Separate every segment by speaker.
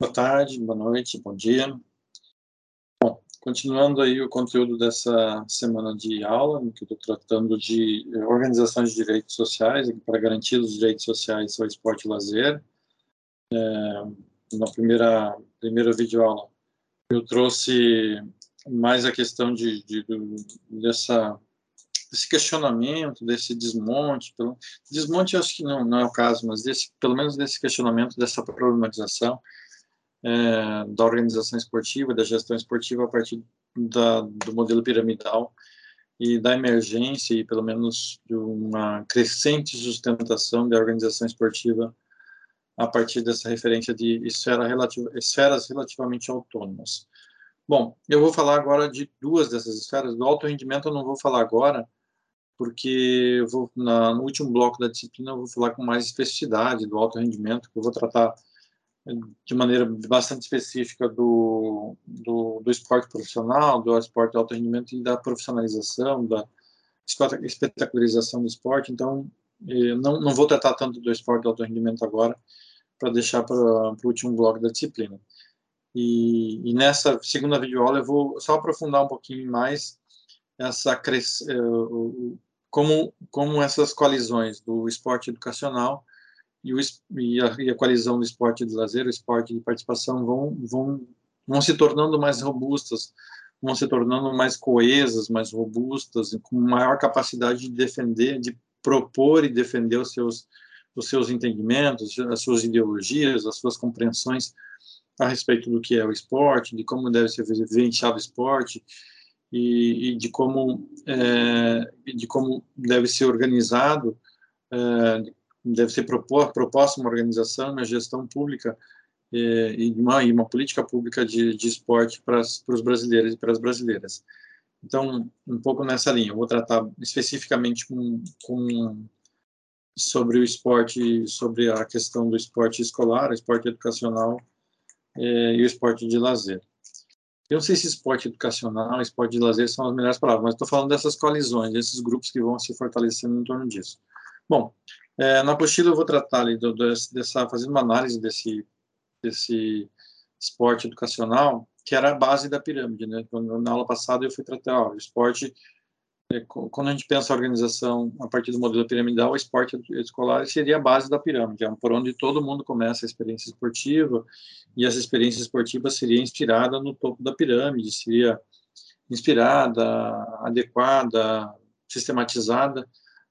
Speaker 1: Boa tarde, boa noite, bom dia. Bom, continuando aí o conteúdo dessa semana de aula, que eu estou tratando de organizações de direitos sociais para garantir os direitos sociais ao esporte e lazer. É, na primeira primeira videoaula, eu trouxe mais a questão de, de, de dessa desse questionamento, desse desmonte, pelo, desmonte eu acho que não, não é o caso, mas desse, pelo menos desse questionamento, dessa problematização, é, da organização esportiva, da gestão esportiva a partir da, do modelo piramidal e da emergência e pelo menos de uma crescente sustentação da organização esportiva a partir dessa referência de esfera relativa, esferas relativamente autônomas. Bom, eu vou falar agora de duas dessas esferas. Do alto rendimento eu não vou falar agora, porque eu vou na, no último bloco da disciplina eu vou falar com mais especificidade do alto rendimento, que eu vou tratar de maneira bastante específica do, do, do, esporte profissional, do esporte de alto rendimento e da profissionalização, da espetacularização do esporte. Então, eh, não, não vou tratar tanto do esporte de alto rendimento agora, para deixar para o último bloco da disciplina. E, e, nessa segunda videoaula eu vou só aprofundar um pouquinho mais essa eh, como como essas colisões do esporte educacional e, o, e, a, e a coalizão do esporte de lazer, o esporte de participação, vão, vão, vão se tornando mais robustas, vão se tornando mais coesas, mais robustas, com maior capacidade de defender, de propor e defender os seus, os seus entendimentos, as suas ideologias, as suas compreensões a respeito do que é o esporte, de como deve ser vivenciado o esporte e, e de como é, de como deve ser organizado, é, deve ser propor, proposta uma organização, uma gestão pública eh, e, uma, e uma política pública de, de esporte para, os brasileiros e para as brasileiras. Então, um pouco nessa linha, eu vou tratar especificamente com, com sobre o esporte, sobre a questão do esporte escolar, esporte educacional eh, e o esporte de lazer. Eu não sei se esporte educacional, esporte de lazer são as melhores palavras, mas estou falando dessas colisões, desses grupos que vão se fortalecendo em torno disso. Bom, é, na apostila eu vou tratar ali do, dessa, fazendo uma análise desse, desse esporte educacional, que era a base da pirâmide, né? Na aula passada eu fui tratar ó, o esporte, é, quando a gente pensa a organização a partir do modelo piramidal, o esporte escolar seria a base da pirâmide, é por onde todo mundo começa a experiência esportiva, e essa experiência esportiva seria inspirada no topo da pirâmide, seria inspirada, adequada, sistematizada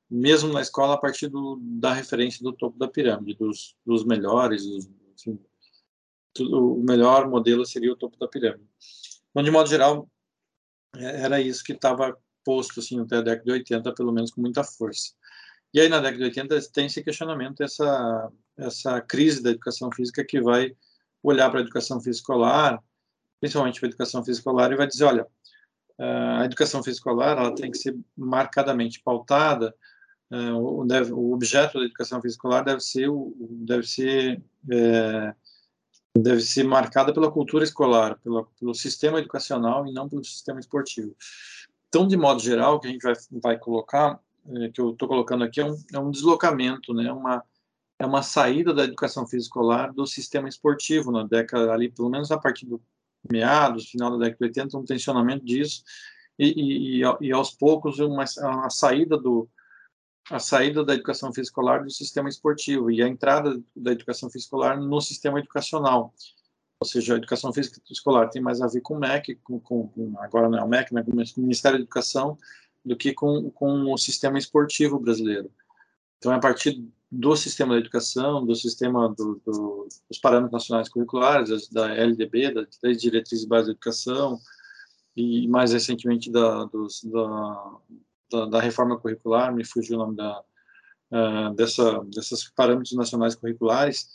Speaker 1: mesmo na escola, a partir do, da referência do topo da pirâmide, dos, dos melhores, dos, enfim, tudo, o melhor modelo seria o topo da pirâmide. Então, de modo geral, é, era isso que estava posto assim, até a década de 80, pelo menos com muita força. E aí, na década de 80, tem esse questionamento, essa, essa crise da educação física que vai olhar para a educação física escolar, principalmente para a educação física escolar, e vai dizer, olha, a educação física escolar ela tem que ser marcadamente pautada é, o, deve, o, objeto da educação física deve ser deve ser é, deve ser marcada pela cultura escolar, pelo sistema educacional e não pelo sistema esportivo. Então, de modo geral, o que a gente vai, vai colocar, é, que eu estou colocando aqui, é um, é um deslocamento, né? uma, é uma saída da educação física escolar do sistema esportivo, na década ali, pelo menos a partir do meados, final da década de 80, um tensionamento disso, e, e, e aos poucos uma, uma saída do, a saída da educação física do sistema esportivo e a entrada da educação física no sistema educacional. Ou seja, a educação física escolar tem mais a ver com o MEC, com, com, agora não é o MEC, né, com o Ministério da Educação, do que com, com o sistema esportivo brasileiro. Então, é a partir do sistema da educação, do sistema do, do, dos parâmetros nacionais curriculares, da LDB, da, das diretrizes básicas da educação, e mais recentemente da, dos, da, da, da, reforma curricular, me fugiu o nome da, uh, dessa, desses parâmetros nacionais curriculares,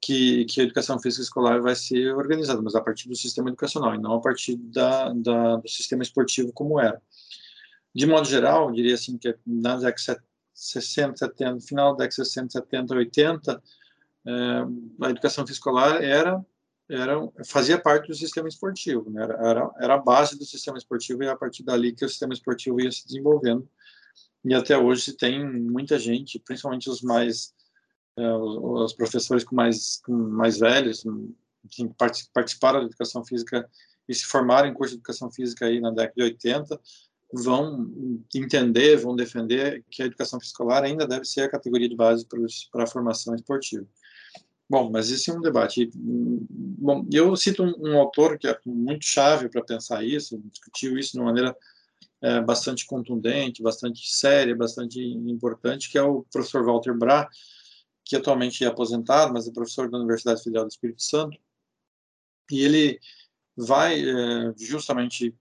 Speaker 1: que, que a educação física escolar vai ser organizada, mas a partir do sistema educacional, e não a partir da, da, do sistema esportivo como era. De modo geral, diria assim que na década 60, 70, final da década 60, 70, 80, a educação física escolar era era, fazia parte do sistema esportivo, né? era, era, era a base do sistema esportivo e é a partir dali que o sistema esportivo ia se desenvolvendo. E até hoje tem muita gente, principalmente os mais, é, os, os, professores com mais, com mais velhos, enfim, participaram da educação física e se formaram em curso de educação física aí na década de 80 vão entender, vão defender que a educação escolar ainda deve ser a categoria de base para a formação esportiva. Bom, mas esse é um debate. Bom, eu cito um, um autor que é muito chave para pensar isso, discutiu isso de uma maneira é, bastante contundente, bastante séria, bastante importante, que é o professor Walter Bra, que atualmente é aposentado, mas é professor da Universidade Federal do Espírito Santo. E ele vai é, justamente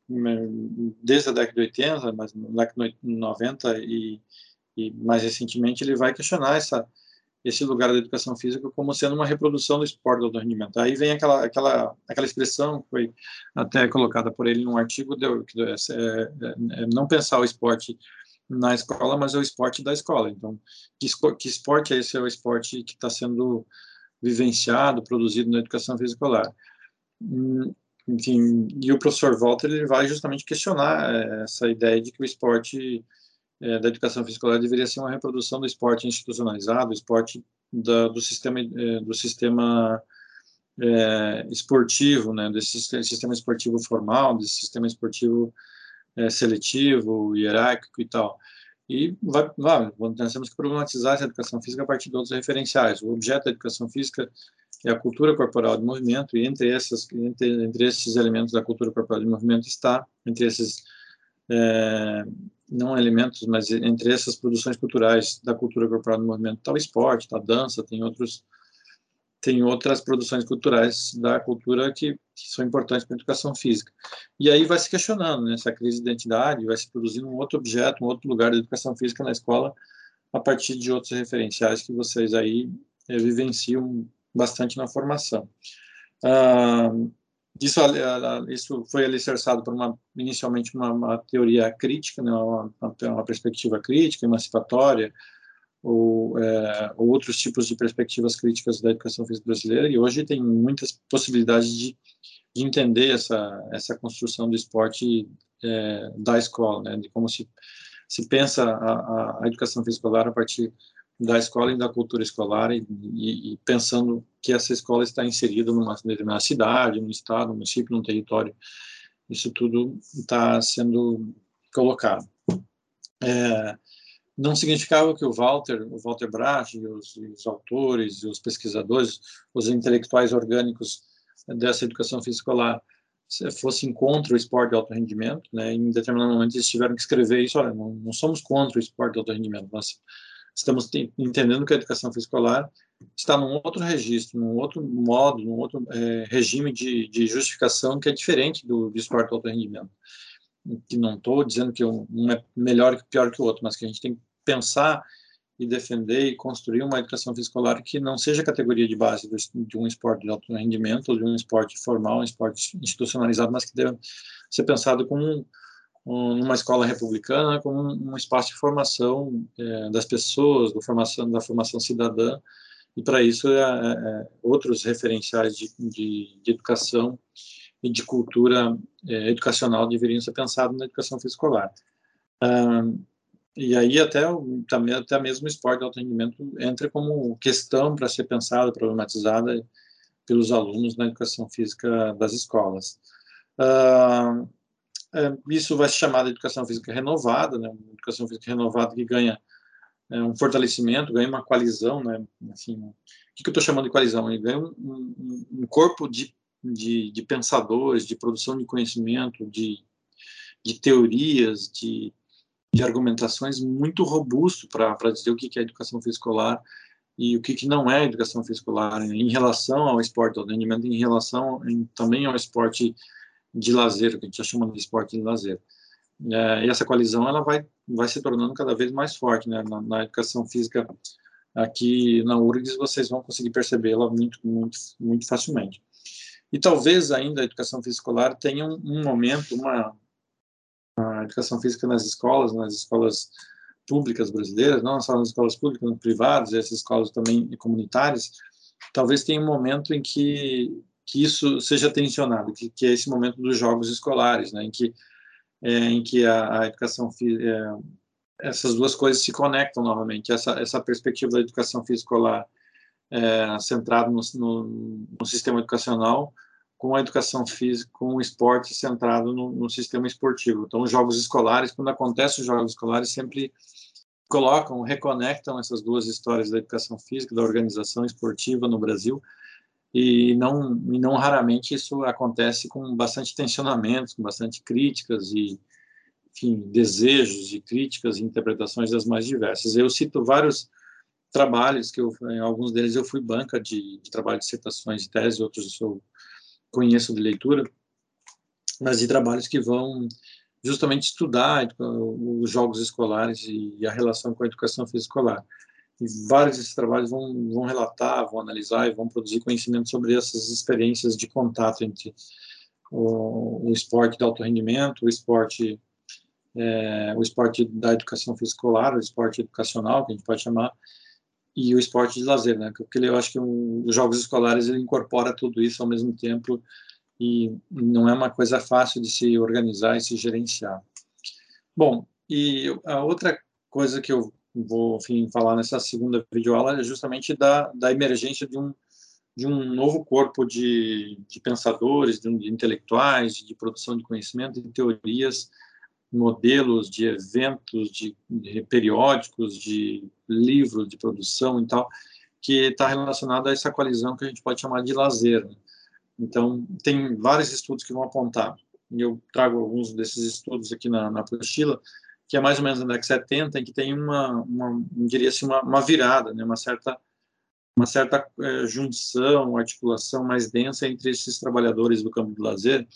Speaker 1: desde a década de 80, mas na década de 90 e, e mais recentemente ele vai questionar essa esse lugar da educação física como sendo uma reprodução do esporte do rendimento. Aí vem aquela aquela aquela expressão que foi até colocada por ele num artigo de, é, é, é, não pensar o esporte na escola, mas é o esporte da escola. Então, que, que esporte é esse? É o esporte que está sendo vivenciado, produzido na educação física escolar. Hum, enfim, e o professor Walter ele vai justamente questionar é, essa ideia de que o esporte é, da educação física deveria ser uma reprodução do esporte institucionalizado, do esporte da, do sistema é, do sistema é, esportivo, né, desse sistema esportivo formal, desse sistema esportivo é, seletivo, hierárquico e tal. E vai, vai, nós temos que problematizar essa educação física a partir de outros referenciais. O objeto da educação física é a cultura corporal de movimento, e entre, essas, entre, entre esses elementos da cultura corporal de movimento está, entre esses, é, não elementos, mas entre essas produções culturais da cultura corporal de movimento está o esporte, está a dança, tem outros tem outras produções culturais da cultura que, que são importantes para a educação física. E aí vai se questionando, né, crise de identidade, vai se produzindo um outro objeto, um outro lugar de educação física na escola, a partir de outros referenciais que vocês aí é, vivenciam bastante na formação. Ah, isso, isso foi alicerçado por uma inicialmente uma, uma teoria crítica, né, uma, uma, perspectiva crítica, emancipatória, ou, é, ou, outros tipos de perspectivas críticas da educação física brasileira, e hoje tem muitas possibilidades de, de entender essa, essa construção do esporte é, da escola, né, de como se, se pensa a, a educação física escolar a partir da escola e da cultura escolar e, e, e, pensando que essa escola está inserida numa determinada cidade, no estado, no município, no território. Isso tudo está sendo colocado. É, não significava que o Walter, o Walter Bracht, os, os autores, os pesquisadores, os intelectuais orgânicos dessa educação física escolar fossem contra o esporte de alto rendimento, né? Em determinado momento eles tiveram que escrever isso, olha, não, não somos contra o esporte de alto rendimento, nós estamos entendendo que a educação escolar está num outro registro, num outro modo, num outro é, regime de, de, justificação que é diferente do, do esporte alto rendimento. Que não estou dizendo que um, é melhor pior que o outro, mas que a gente tem que pensar e defender e construir uma educação escolar que não seja categoria de base de um esporte de alto rendimento de um esporte formal, um esporte institucionalizado, mas que deve ser pensado como um, numa escola republicana como um, espaço de formação é, das pessoas, da formação, da formação cidadã, e para isso é, é, é, outros referenciais de, de, de, educação e de cultura é, educacional deveriam ser pensados na educação escolar. e aí até, também, até mesmo o esporte de alto rendimento entra como questão para ser pensada, problematizada pelos alunos na educação física das escolas. Isso vai se chamar de educação física renovada, né? Uma educação física renovada que ganha é, um fortalecimento, ganha uma coalizão, né? Assim, o que, que eu estou chamando de coalizão? Ele ganha um, um, um corpo de, de, de, pensadores, de produção de conhecimento, de, de teorias, de, de argumentações muito robusto para dizer o que, que é educação física escolar e o que, que não é educação física escolar em relação ao esporte, ao rendimento, em relação em, também ao esporte de lazer, que a gente já chama de esporte de lazer. É, e essa coalizão ela vai, vai se tornando cada vez mais forte né? na, na educação física aqui na URGS vocês vão conseguir percebê-la muito, muito, muito facilmente. E talvez ainda a educação física escolar tenha um, um momento, uma, uma, educação física nas escolas, nas escolas públicas brasileiras, não só nas escolas públicas, nas privadas, essas escolas também comunitárias, talvez tenha um momento em que que isso seja tensionado, que, que é esse momento dos jogos escolares, né, em que é, em que a, a educação é, essas duas coisas se conectam novamente, essa essa perspectiva da educação física escolar é, centrado no, no, no, sistema educacional, com a educação física, com o esporte centrado no, no sistema esportivo. Então, os jogos escolares, quando acontecem os jogos escolares, sempre colocam, reconectam essas duas histórias da educação física, da organização esportiva no Brasil, e não, e não raramente isso acontece com bastante tensionamentos, com bastante críticas e, enfim, desejos e críticas e interpretações das mais diversas. Eu cito vários trabalhos que eu, alguns deles eu fui banca de, de trabalho de dissertações e tese, outros eu conheço de leitura, mas de trabalhos que vão justamente estudar os jogos escolares e a relação com a educação física escolar. E vários desses trabalhos vão, vão relatar, vão analisar e vão produzir conhecimento sobre essas experiências de contato entre o, o esporte de alto rendimento, o esporte é, o esporte da educação física o esporte educacional, que a gente pode chamar, e o esporte de lazer, né? Porque eu acho que os jogos escolares ele incorpora tudo isso ao mesmo tempo e não é uma coisa fácil de se organizar e se gerenciar. Bom, e a outra coisa que eu vou enfim, falar nessa segunda videoaula é justamente da, da emergência de um, de um novo corpo de, de pensadores, de, de intelectuais, de produção de conhecimento, de teorias, modelos de eventos, de, de periódicos, de livros de produção e tal, que está relacionado a essa coalizão que a gente pode chamar de lazer. Né? Então, tem vários estudos que vão apontar, e eu trago alguns desses estudos aqui na, na apostila, que é mais ou menos na década de 70, em que tem uma, uma diria assim, uma, uma, virada, né, uma certa, uma certa é, junção, articulação mais densa entre esses trabalhadores do campo do lazer,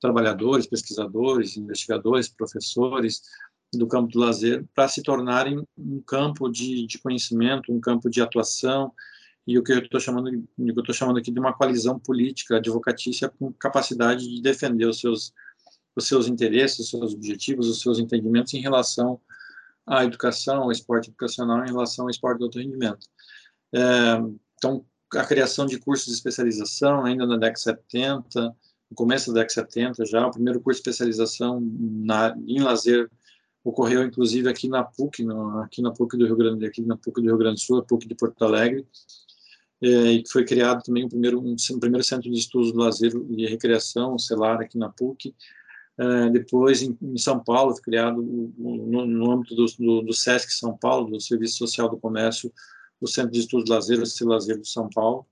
Speaker 1: trabalhadores, pesquisadores, investigadores, professores do campo do lazer, para se tornarem um campo de, de conhecimento, um campo de atuação, e o que eu estou chamando, eu estou chamando aqui de uma coalizão política advocatícia com capacidade de defender os seus os seus interesses, os seus objetivos, os seus entendimentos em relação à educação, ao esporte educacional, em relação ao esporte de alto rendimento. É, então, a criação de cursos de especialização, ainda na década de 70, no começo da década de 70 já, o primeiro curso de especialização na, em lazer ocorreu inclusive aqui na PUC, no, aqui na PUC do Rio Grande, aqui na PUC do Rio Grande do Sul, a PUC de Porto Alegre, é, e foi criado também o primeiro um, primeiro centro de estudos do lazer e recreação, o CELAR aqui na PUC, Uh, depois, em, em, São Paulo, criado no, no âmbito do, do, do, SESC São Paulo, do Serviço Social do Comércio, o Centro de Estudos Lazer, o Lazer de São Paulo.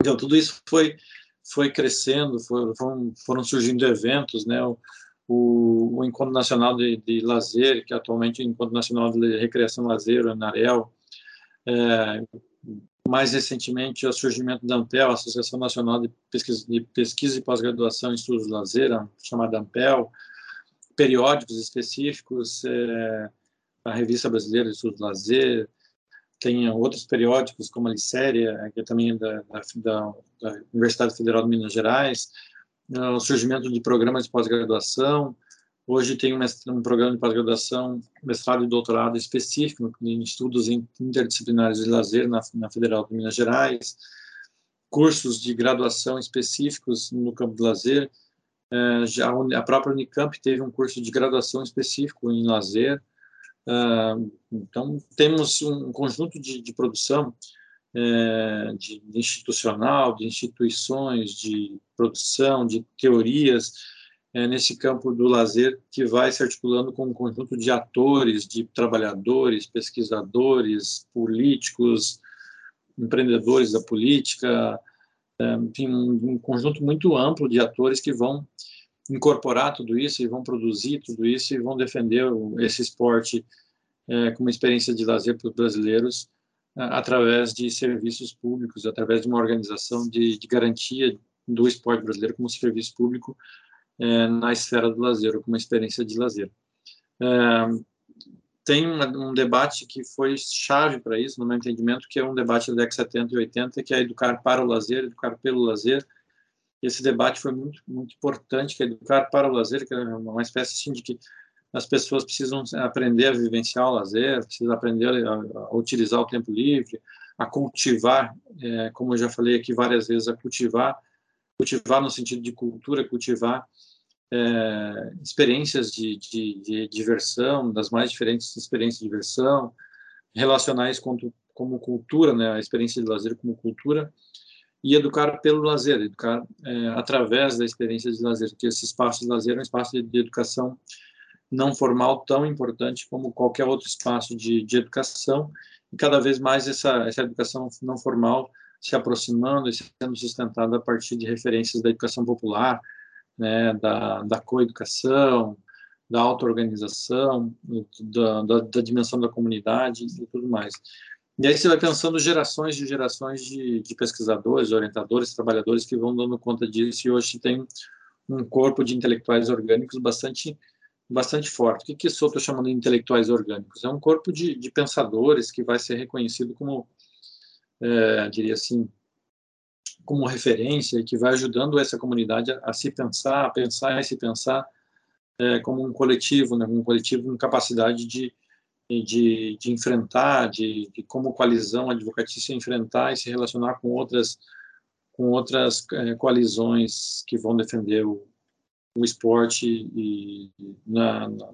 Speaker 1: Então, tudo isso foi, foi crescendo, foi, foram, foram, surgindo eventos, né? O, o, o Encontro Nacional de, de, Lazer, que atualmente é o Encontro Nacional de Recreação Lazer, o ENAREL, é, mais recentemente, o surgimento da ANPEL, Associação Nacional de Pesquisa, de Pesquisa e Pós-Graduação em Estudos de Lazer, chamada ANPEL, periódicos específicos, é, a Revista Brasileira de Estudos de Lazer, tem outros periódicos, como a Licéria, que é também da, da, da Universidade Federal de Minas Gerais, é, o surgimento de programas de pós-graduação, Hoje tem um, programa de pós-graduação, mestrado e doutorado específico em estudos interdisciplinares de lazer na, na Federal de Minas Gerais, cursos de graduação específicos no campo do lazer. É, já a própria Unicamp teve um curso de graduação específico em lazer. É, então, temos um conjunto de, de produção é, de, de institucional, de instituições, de produção, de teorias, é, nesse campo do lazer que vai se articulando com um conjunto de atores, de trabalhadores, pesquisadores, políticos, empreendedores da política, é, enfim, um, um conjunto muito amplo de atores que vão incorporar tudo isso e vão produzir tudo isso e vão defender esse esporte é, como experiência de lazer para os brasileiros é, através de serviços públicos, através de uma organização de, de garantia do esporte brasileiro como serviço público é, na esfera do lazer, ou como experiência de lazer. É, tem um, um, debate que foi chave para isso, no meu entendimento, que é um debate da década de 70 e 80, que é educar para o lazer, educar pelo lazer. Esse debate foi muito, muito importante, que é educar para o lazer, que é uma espécie assim, de que as pessoas precisam aprender a vivenciar o lazer, precisam aprender a, a utilizar o tempo livre, a cultivar, é, como eu já falei aqui várias vezes, a cultivar, cultivar no sentido de cultura, cultivar é, experiências de, de, de, diversão, das mais diferentes experiências de diversão, relacionais com, como cultura, né, a experiência de lazer como cultura, e educar pelo lazer, educar é, através da experiência de lazer, que esse espaço de lazer é um espaço de, de educação não formal tão importante como qualquer outro espaço de, de educação, e cada vez mais essa, essa educação não formal se aproximando e sendo sustentada a partir de referências da educação popular, né, da, da coeducação, da auto-organização, da, da, da, dimensão da comunidade e tudo mais. E aí você vai pensando gerações e gerações de, de, pesquisadores, orientadores, trabalhadores que vão dando conta disso, e hoje tem um corpo de intelectuais orgânicos bastante bastante forte. O que, que eu estou chamando de intelectuais orgânicos? É um corpo de, de pensadores que vai ser reconhecido como, é, diria assim, como referência e que vai ajudando essa comunidade a, a se pensar, a pensar e se pensar é, como um coletivo, né, um coletivo com capacidade de, de, de enfrentar, de, de, como coalizão advocatícia enfrentar e se relacionar com outras com outras é, coalizões que vão defender o, o esporte e na, na,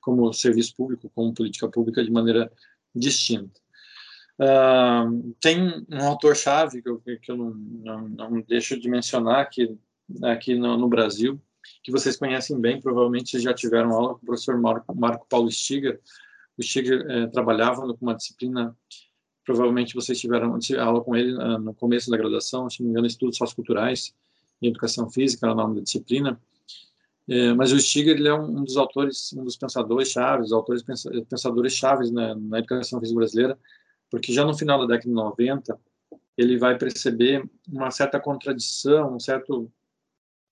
Speaker 1: como serviço público, como política pública de maneira distinta. Uh, tem um autor-chave que eu, que eu não, não, não, deixo de mencionar aqui, aqui no, no, Brasil, que vocês conhecem bem, provavelmente já tiveram aula com o professor Marco, Marco Paulo Stiger. O Stiger eh, trabalhava com uma disciplina, provavelmente vocês tiveram aula com ele uh, no começo da graduação, se não me engano, Estudos Socioculturais e Educação Física, era o nome da disciplina. É, mas o Stiger ele é um, um, dos autores, um dos pensadores chaves, autores pensadores chaves na, na educação física brasileira, porque já no final da década de 90 ele vai perceber uma certa contradição, um certo,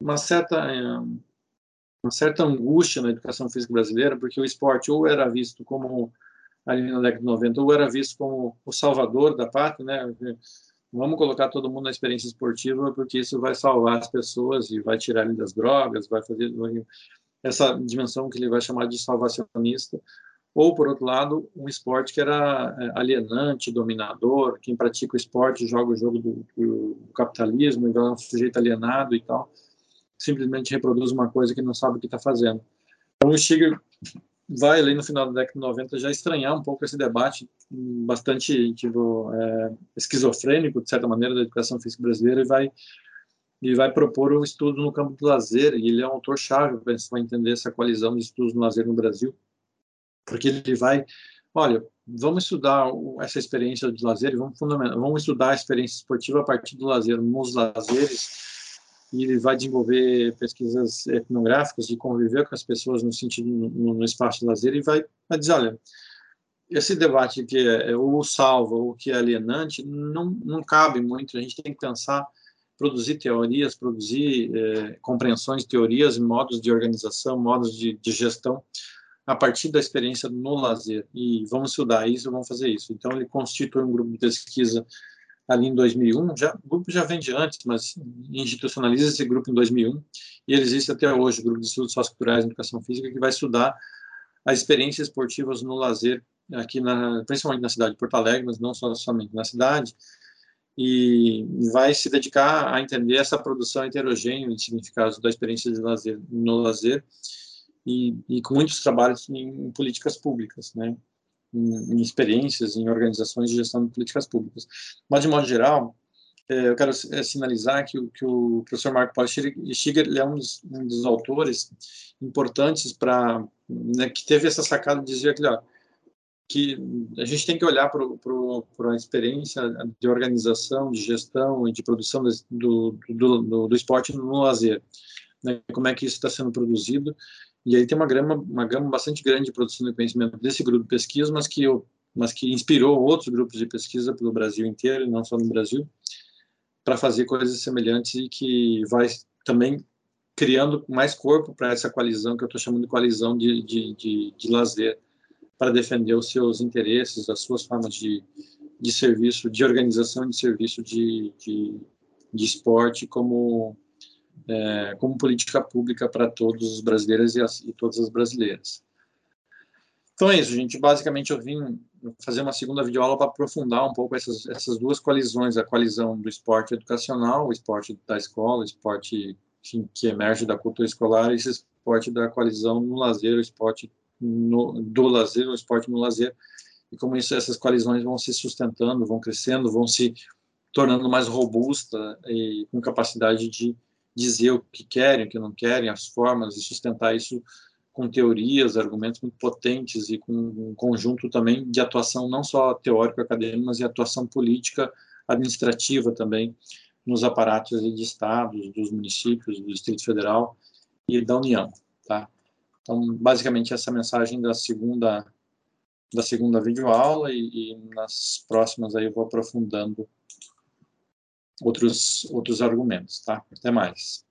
Speaker 1: uma certa é, uma certa angústia na educação física brasileira, porque o esporte ou era visto como ali na década de 90 ou era visto como o salvador da pátria, né? vamos colocar todo mundo na experiência esportiva porque isso vai salvar as pessoas e vai tirar ele das drogas, vai fazer essa dimensão que ele vai chamar de salvacionista. Ou, por outro lado, um esporte que era é, alienante, dominador, quem pratica o esporte joga o jogo do, do capitalismo, e é um sujeito alienado e tal, simplesmente reproduz uma coisa que não sabe o que está fazendo. Então, o Stiger vai ali no final da década de 90 já estranhar um pouco esse debate bastante tipo, é, esquizofrênico, de certa maneira, da educação física brasileira e vai e vai propor um estudo no campo do lazer, e ele é um autor-chave para entender essa coalizão de estudos no lazer no Brasil, porque ele vai, olha, vamos estudar essa experiência de lazer, vamos, vamos estudar a experiência esportiva a partir do lazer, nos lazeres, e ele vai desenvolver pesquisas etnográficas de conviver com as pessoas no sentido no, no espaço de lazer e vai, vai dizer, olha, esse debate que é, é o salva ou que é alienante não, não cabe muito, a gente tem que pensar, produzir teorias, produzir é, compreensões, teorias, modos de organização, modos de, de gestão a partir da experiência no lazer. E vamos estudar isso, vamos fazer isso. Então ele constitui um grupo de pesquisa ali em 2001, já, o grupo já vem de antes, mas institucionaliza esse grupo em 2001, e ele existe até hoje, o Grupo de Estudos Socioculturais e Educação Física, que vai estudar as experiências esportivas no lazer, aqui na, principalmente na cidade de Porto Alegre, mas não só somente na cidade, e vai se dedicar a entender essa produção heterogênea de significados da experiência de lazer no lazer, e, e com muitos trabalhos em políticas públicas, né? em, em experiências, em organizações de gestão de políticas públicas. Mas, de modo geral, é, eu quero é, sinalizar que, que, o professor Marco Paulo Stiger é um dos, um dos autores importantes para né, que teve essa sacada de dizer que, ó, que a gente tem que olhar para a experiência de organização, de gestão e de produção do, do, do, do esporte no lazer. Né, como é que isso está sendo produzido e aí tem uma gama, uma gama bastante grande de produção de conhecimento desse grupo de pesquisa, mas que, eu, mas que inspirou outros grupos de pesquisa pelo Brasil inteiro, não só no Brasil, para fazer coisas semelhantes e que vai também criando mais corpo para essa coalizão que eu estou chamando de coalizão de, de, de, de lazer, para defender os seus interesses, as suas formas de, de serviço, de organização de serviço de, de, de esporte como é, como política pública para todos os brasileiros e, as, e, todas as brasileiras. Então é isso, gente. Basicamente, eu vim fazer uma segunda videoaula para aprofundar um pouco essas, essas duas coalizões, a coalizão do esporte educacional, o esporte da escola, o esporte enfim, que emerge da cultura escolar, e esse esporte da coalizão no lazer, o esporte no, do lazer, o esporte no lazer, e como isso, essas coalizões vão se sustentando, vão crescendo, vão se tornando mais robusta e com capacidade de dizer o que querem, o que não querem, as formas e sustentar isso com teorias, argumentos muito potentes e com um conjunto também de atuação não só teórico acadêmico, mas de atuação política, administrativa também nos aparatos de estados, dos municípios, do Distrito Federal e da União, tá? Então, basicamente essa mensagem da segunda da segunda videoaula e, e nas próximas aí eu vou aprofundando outros outros argumentos, tá? Até mais.